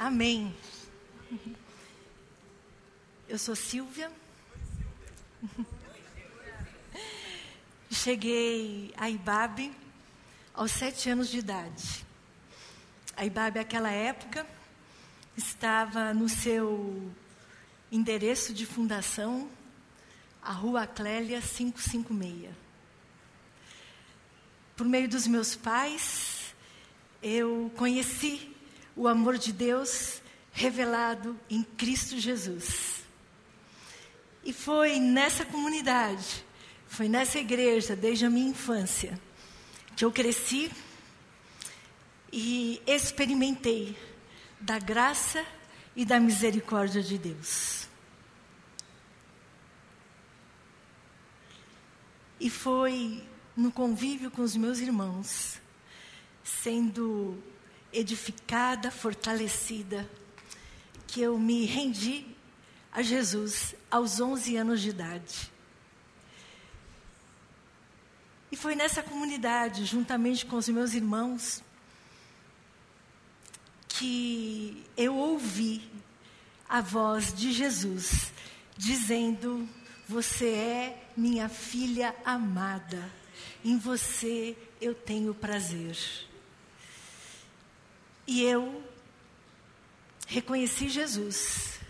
Amém. Eu sou Silvia. Cheguei a Ibabe aos sete anos de idade. A Ibabe, naquela época, estava no seu endereço de fundação, a Rua Clélia 556. Por meio dos meus pais, eu conheci o amor de Deus revelado em Cristo Jesus. E foi nessa comunidade, foi nessa igreja, desde a minha infância, que eu cresci e experimentei da graça e da misericórdia de Deus. E foi no convívio com os meus irmãos, sendo edificada, fortalecida, que eu me rendi a Jesus aos 11 anos de idade. E foi nessa comunidade, juntamente com os meus irmãos, que eu ouvi a voz de Jesus dizendo: Você é minha filha amada, em você eu tenho prazer. E eu reconheci Jesus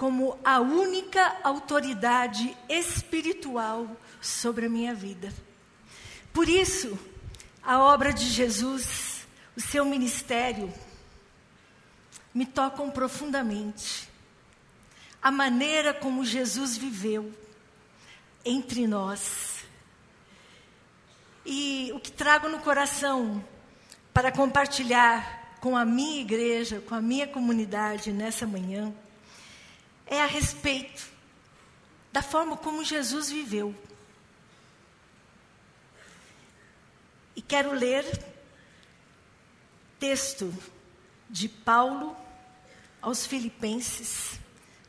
como a única autoridade espiritual sobre a minha vida. Por isso, a obra de Jesus, o seu ministério, me tocam profundamente. A maneira como Jesus viveu entre nós. E o que trago no coração para compartilhar com a minha igreja, com a minha comunidade nessa manhã, é a respeito da forma como Jesus viveu. E quero ler texto de Paulo aos Filipenses,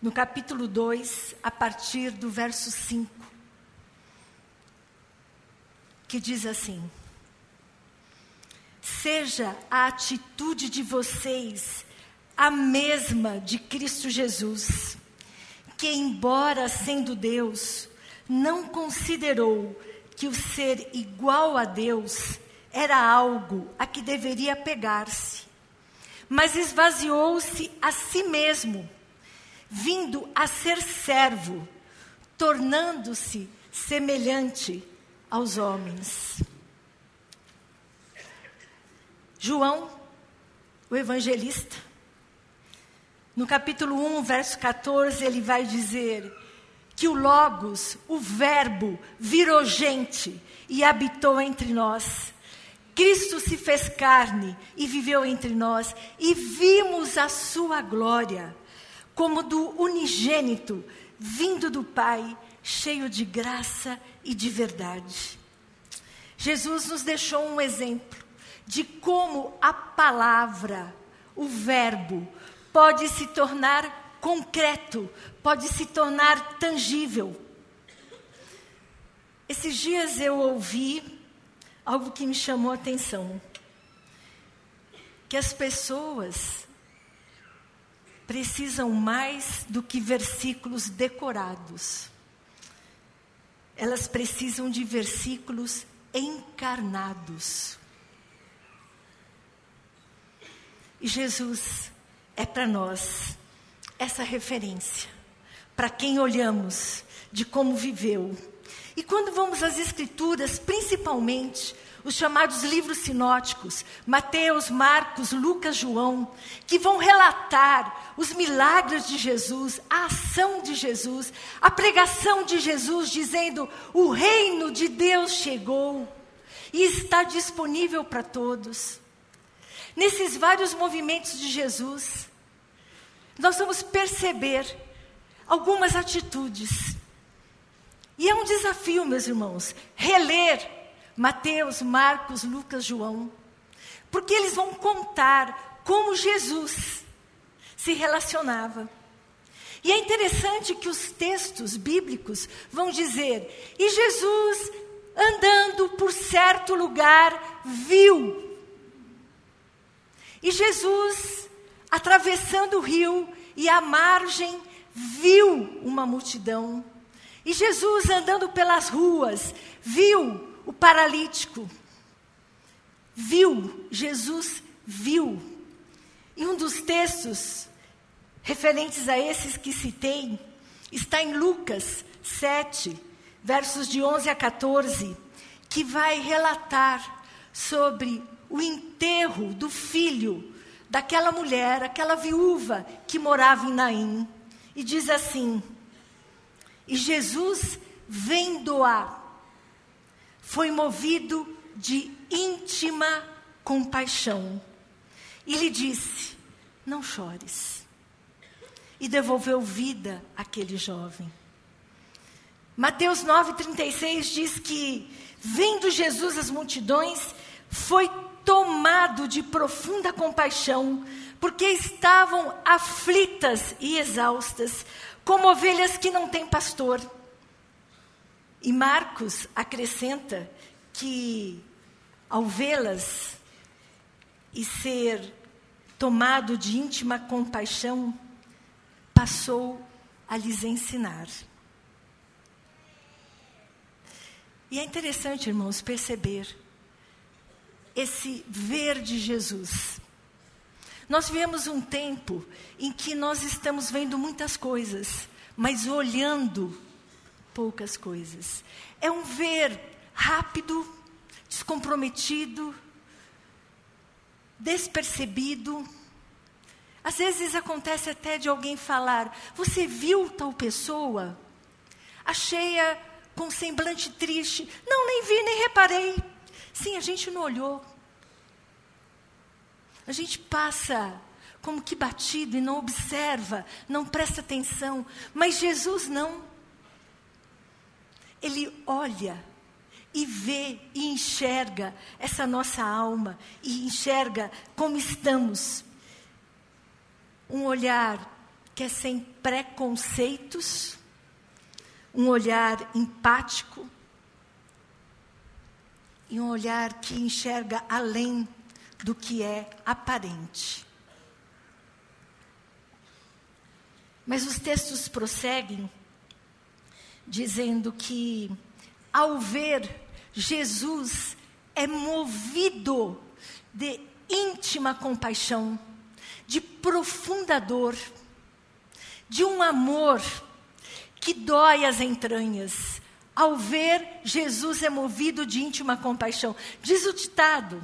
no capítulo 2, a partir do verso 5, que diz assim: Seja a atitude de vocês a mesma de Cristo Jesus que, embora sendo Deus, não considerou que o ser igual a Deus era algo a que deveria pegar-se, mas esvaziou-se a si mesmo, vindo a ser servo, tornando-se semelhante aos homens. João, o evangelista, no capítulo 1, verso 14, ele vai dizer que o Logos, o Verbo, virou gente e habitou entre nós. Cristo se fez carne e viveu entre nós, e vimos a sua glória, como do unigênito, vindo do Pai, cheio de graça e de verdade. Jesus nos deixou um exemplo de como a palavra, o Verbo, pode se tornar concreto, pode se tornar tangível. Esses dias eu ouvi algo que me chamou a atenção. Que as pessoas precisam mais do que versículos decorados. Elas precisam de versículos encarnados. E Jesus é para nós essa referência, para quem olhamos de como viveu. E quando vamos às Escrituras, principalmente os chamados livros sinóticos, Mateus, Marcos, Lucas, João, que vão relatar os milagres de Jesus, a ação de Jesus, a pregação de Jesus, dizendo: o reino de Deus chegou e está disponível para todos. Nesses vários movimentos de Jesus, nós vamos perceber algumas atitudes. E é um desafio, meus irmãos, reler Mateus, Marcos, Lucas, João, porque eles vão contar como Jesus se relacionava. E é interessante que os textos bíblicos vão dizer: e Jesus, andando por certo lugar, viu. E Jesus atravessando o rio e à margem viu uma multidão. E Jesus andando pelas ruas, viu o paralítico. Viu, Jesus viu. E um dos textos referentes a esses que citei está em Lucas 7, versos de 11 a 14, que vai relatar sobre o enterro do filho daquela mulher, aquela viúva que morava em Naim. E diz assim: E Jesus, vendo-a, foi movido de íntima compaixão. E lhe disse: Não chores. E devolveu vida àquele jovem. Mateus 9,36 diz que, vendo Jesus as multidões, foi tomado de profunda compaixão, porque estavam aflitas e exaustas, como ovelhas que não têm pastor. E Marcos acrescenta que, ao vê-las e ser tomado de íntima compaixão, passou a lhes ensinar. E é interessante, irmãos, perceber esse ver de Jesus. Nós vivemos um tempo em que nós estamos vendo muitas coisas, mas olhando poucas coisas. É um ver rápido, descomprometido, despercebido. Às vezes acontece até de alguém falar: Você viu tal pessoa? Achei-a com semblante triste. Não, nem vi, nem reparei. Sim, a gente não olhou. A gente passa como que batido e não observa, não presta atenção. Mas Jesus não. Ele olha e vê e enxerga essa nossa alma e enxerga como estamos. Um olhar que é sem preconceitos, um olhar empático, e um olhar que enxerga além do que é aparente. Mas os textos prosseguem dizendo que, ao ver Jesus, é movido de íntima compaixão, de profunda dor, de um amor que dói as entranhas, ao ver Jesus é movido de íntima compaixão. Diz o ditado: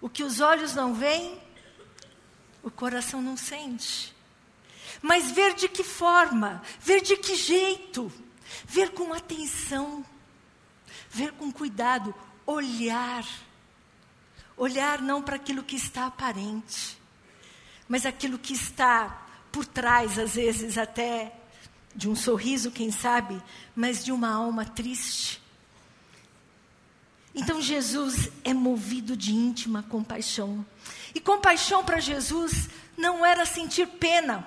o que os olhos não veem, o coração não sente. Mas ver de que forma, ver de que jeito, ver com atenção, ver com cuidado, olhar. Olhar não para aquilo que está aparente, mas aquilo que está por trás, às vezes até de um sorriso, quem sabe, mas de uma alma triste. Então Jesus é movido de íntima compaixão. E compaixão para Jesus não era sentir pena,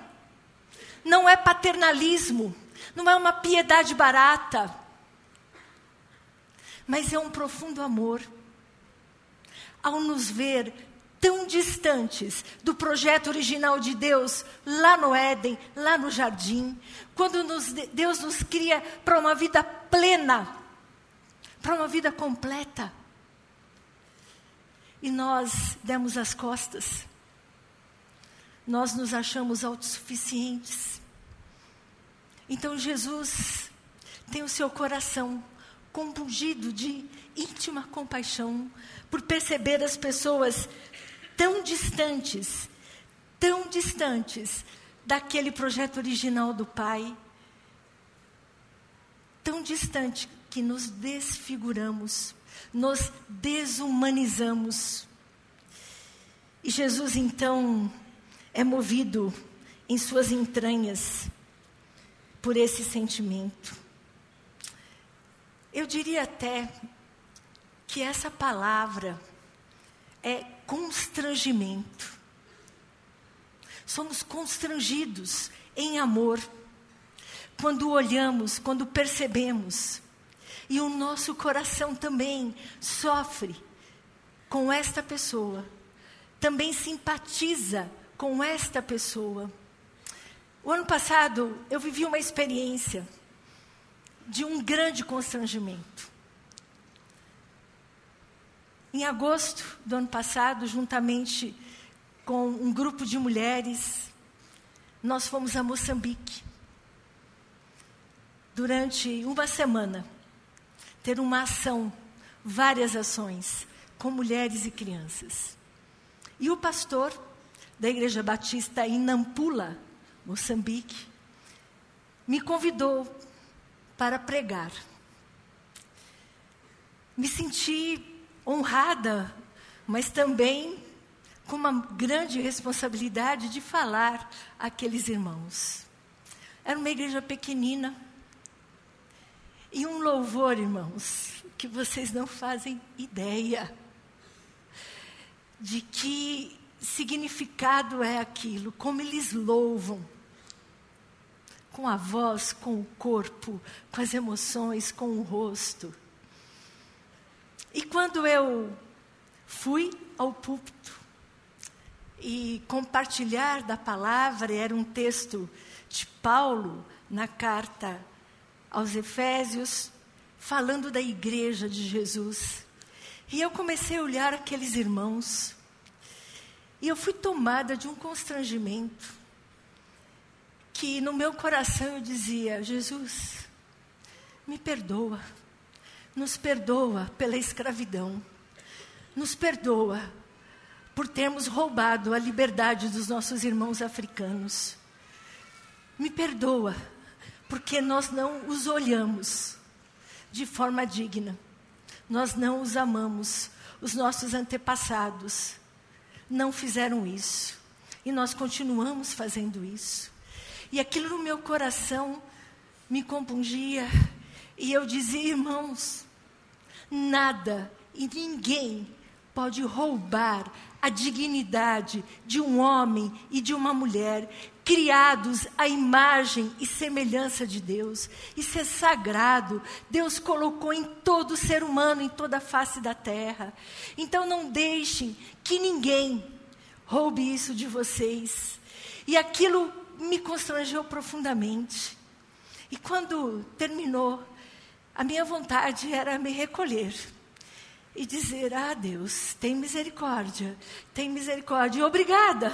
não é paternalismo, não é uma piedade barata, mas é um profundo amor. Ao nos ver tão distantes do projeto original de Deus, lá no Éden, lá no jardim, quando nos, Deus nos cria para uma vida plena, para uma vida completa. E nós demos as costas, nós nos achamos autossuficientes. Então Jesus tem o seu coração compungido de íntima compaixão por perceber as pessoas tão distantes, tão distantes daquele projeto original do Pai, tão distante que nos desfiguramos, nos desumanizamos. E Jesus então é movido em suas entranhas por esse sentimento. Eu diria até que essa palavra é constrangimento. Somos constrangidos em amor quando olhamos, quando percebemos. E o nosso coração também sofre com esta pessoa, também simpatiza com esta pessoa. O ano passado eu vivi uma experiência de um grande constrangimento. Em agosto do ano passado, juntamente com um grupo de mulheres, nós fomos a Moçambique. Durante uma semana, ter uma ação, várias ações, com mulheres e crianças. E o pastor da Igreja Batista em Nampula, Moçambique, me convidou para pregar. Me senti honrada, mas também com uma grande responsabilidade de falar àqueles irmãos. Era uma igreja pequenina. E um louvor, irmãos, que vocês não fazem ideia de que significado é aquilo, como eles louvam. Com a voz, com o corpo, com as emoções, com o rosto. E quando eu fui ao púlpito e compartilhar da palavra, era um texto de Paulo na carta aos Efésios, falando da igreja de Jesus. E eu comecei a olhar aqueles irmãos, e eu fui tomada de um constrangimento, que no meu coração eu dizia: Jesus, me perdoa nos perdoa pela escravidão, nos perdoa por termos roubado a liberdade dos nossos irmãos africanos. Me perdoa porque nós não os olhamos de forma digna, nós não os amamos, os nossos antepassados não fizeram isso. E nós continuamos fazendo isso. E aquilo no meu coração me compungia e eu dizia, irmãos, nada e ninguém pode roubar a dignidade de um homem e de uma mulher criados à imagem e semelhança de Deus. Isso é sagrado. Deus colocou em todo ser humano, em toda a face da terra. Então não deixem que ninguém roube isso de vocês. E aquilo me constrangeu profundamente. E quando terminou a minha vontade era me recolher e dizer: Ah, Deus, tem misericórdia, tem misericórdia. Obrigada,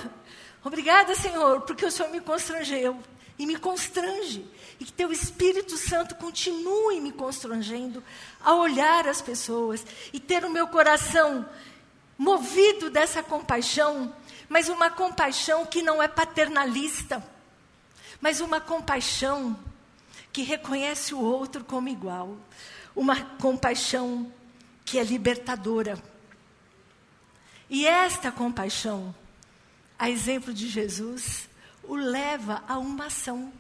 obrigada, Senhor, porque o Senhor me constrangeu e me constrange. E que teu Espírito Santo continue me constrangendo a olhar as pessoas e ter o meu coração movido dessa compaixão, mas uma compaixão que não é paternalista, mas uma compaixão que reconhece o outro como igual, uma compaixão que é libertadora. E esta compaixão, a exemplo de Jesus, o leva a uma ação.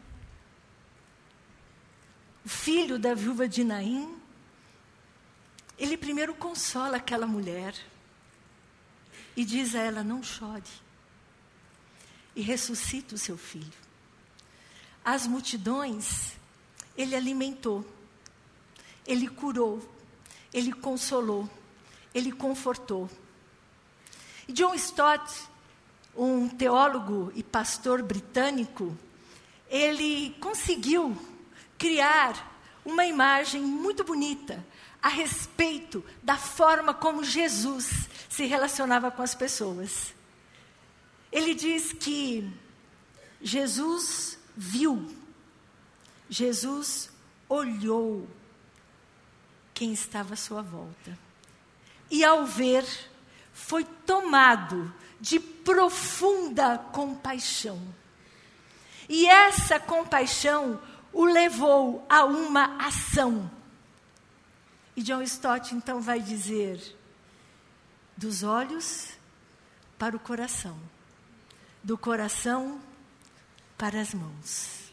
O filho da viúva de Naim, ele primeiro consola aquela mulher e diz a ela: não chore, e ressuscita o seu filho. As multidões ele alimentou, ele curou, ele consolou, ele confortou. E John Stott, um teólogo e pastor britânico, ele conseguiu criar uma imagem muito bonita a respeito da forma como Jesus se relacionava com as pessoas. Ele diz que Jesus viu Jesus olhou quem estava à sua volta. E ao ver, foi tomado de profunda compaixão. E essa compaixão o levou a uma ação. E John Stott então vai dizer: dos olhos para o coração, do coração para as mãos.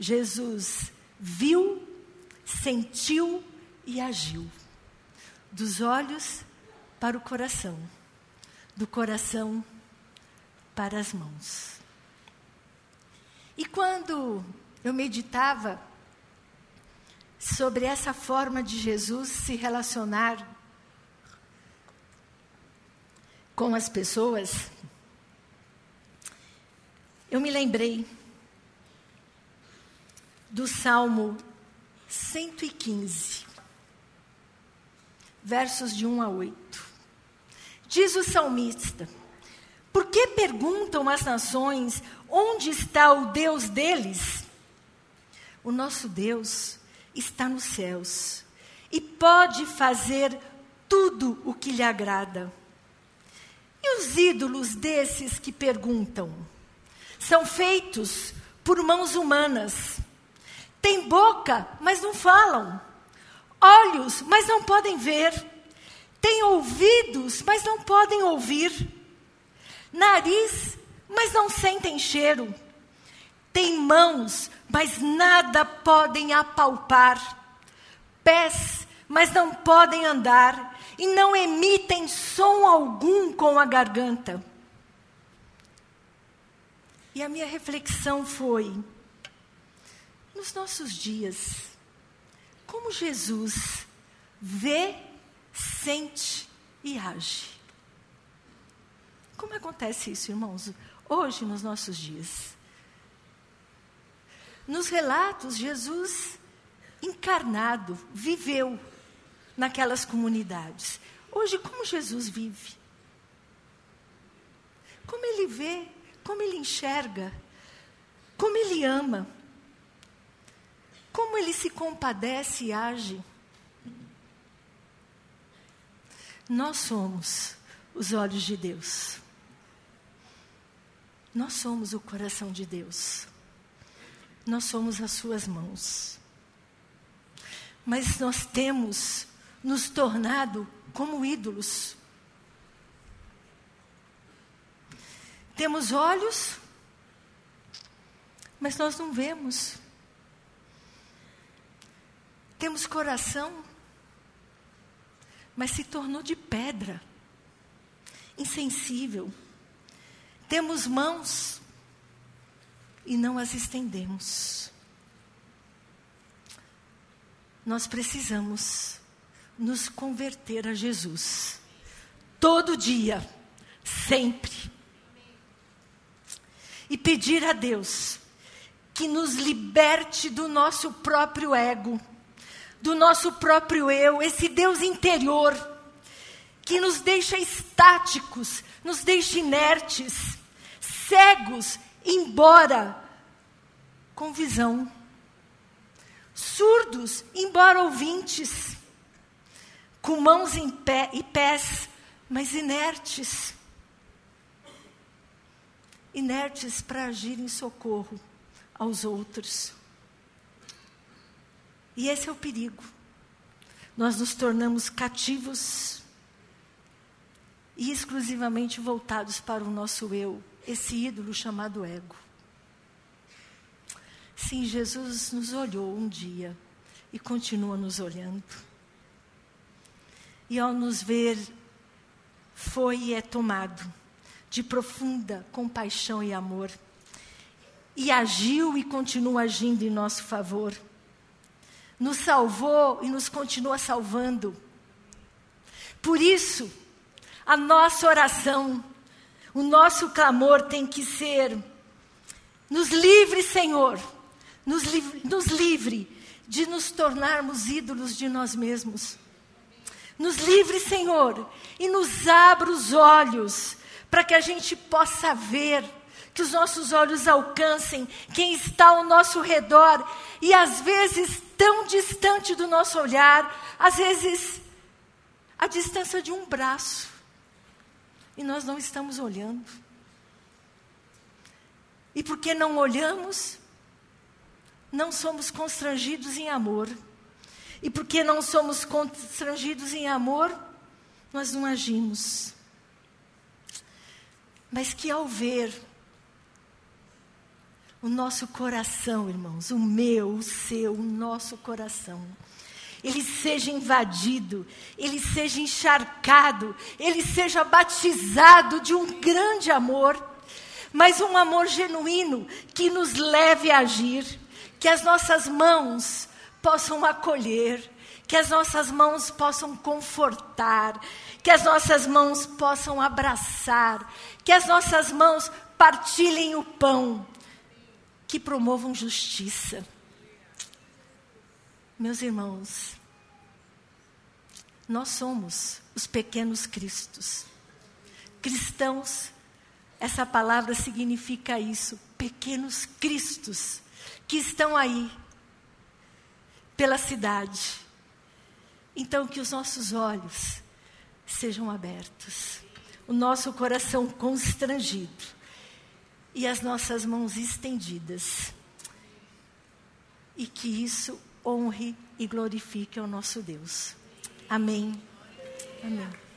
Jesus viu, sentiu e agiu. Dos olhos para o coração, do coração para as mãos. E quando eu meditava sobre essa forma de Jesus se relacionar com as pessoas, eu me lembrei do Salmo 115, versos de 1 a 8. Diz o salmista: Por que perguntam as nações onde está o Deus deles? O nosso Deus está nos céus e pode fazer tudo o que lhe agrada. E os ídolos desses que perguntam? São feitos por mãos humanas. Têm boca, mas não falam. Olhos, mas não podem ver. Têm ouvidos, mas não podem ouvir. Nariz, mas não sentem cheiro. Têm mãos, mas nada podem apalpar. Pés, mas não podem andar. E não emitem som algum com a garganta. E a minha reflexão foi: nos nossos dias, como Jesus vê, sente e age. Como acontece isso, irmãos, hoje nos nossos dias? Nos relatos, Jesus encarnado viveu naquelas comunidades. Hoje, como Jesus vive? Como ele vê, como ele enxerga, como ele ama, como ele se compadece e age. Nós somos os olhos de Deus. Nós somos o coração de Deus. Nós somos as suas mãos. Mas nós temos nos tornado como ídolos. Temos olhos, mas nós não vemos. Temos coração, mas se tornou de pedra, insensível. Temos mãos e não as estendemos. Nós precisamos nos converter a Jesus. Todo dia, sempre. E pedir a Deus que nos liberte do nosso próprio ego, do nosso próprio eu, esse Deus interior, que nos deixa estáticos, nos deixa inertes, cegos, embora com visão, surdos, embora ouvintes, com mãos em pé e pés, mas inertes. Inertes para agir em socorro aos outros. E esse é o perigo. Nós nos tornamos cativos e exclusivamente voltados para o nosso eu, esse ídolo chamado ego. Sim, Jesus nos olhou um dia e continua nos olhando. E ao nos ver, foi e é tomado de profunda compaixão e amor. E agiu e continua agindo em nosso favor. Nos salvou e nos continua salvando. Por isso, a nossa oração, o nosso clamor tem que ser: nos livre, Senhor, nos, livre, nos livre de nos tornarmos ídolos de nós mesmos. Nos livre, Senhor, e nos abra os olhos para que a gente possa ver, que os nossos olhos alcancem quem está ao nosso redor e às vezes tão distante do nosso olhar, às vezes a distância de um braço. E nós não estamos olhando. E porque não olhamos, não somos constrangidos em amor. E porque não somos constrangidos em amor, nós não agimos. Mas que ao ver o nosso coração, irmãos, o meu, o seu, o nosso coração, ele seja invadido, ele seja encharcado, ele seja batizado de um grande amor, mas um amor genuíno que nos leve a agir, que as nossas mãos possam acolher, que as nossas mãos possam confortar, que as nossas mãos possam abraçar, que as nossas mãos partilhem o pão, que promovam justiça. Meus irmãos, nós somos os pequenos cristos. Cristãos, essa palavra significa isso, pequenos cristos que estão aí pela cidade. Então, que os nossos olhos sejam abertos, o nosso coração constrangido e as nossas mãos estendidas. E que isso honre e glorifique ao nosso Deus. Amém. Amém.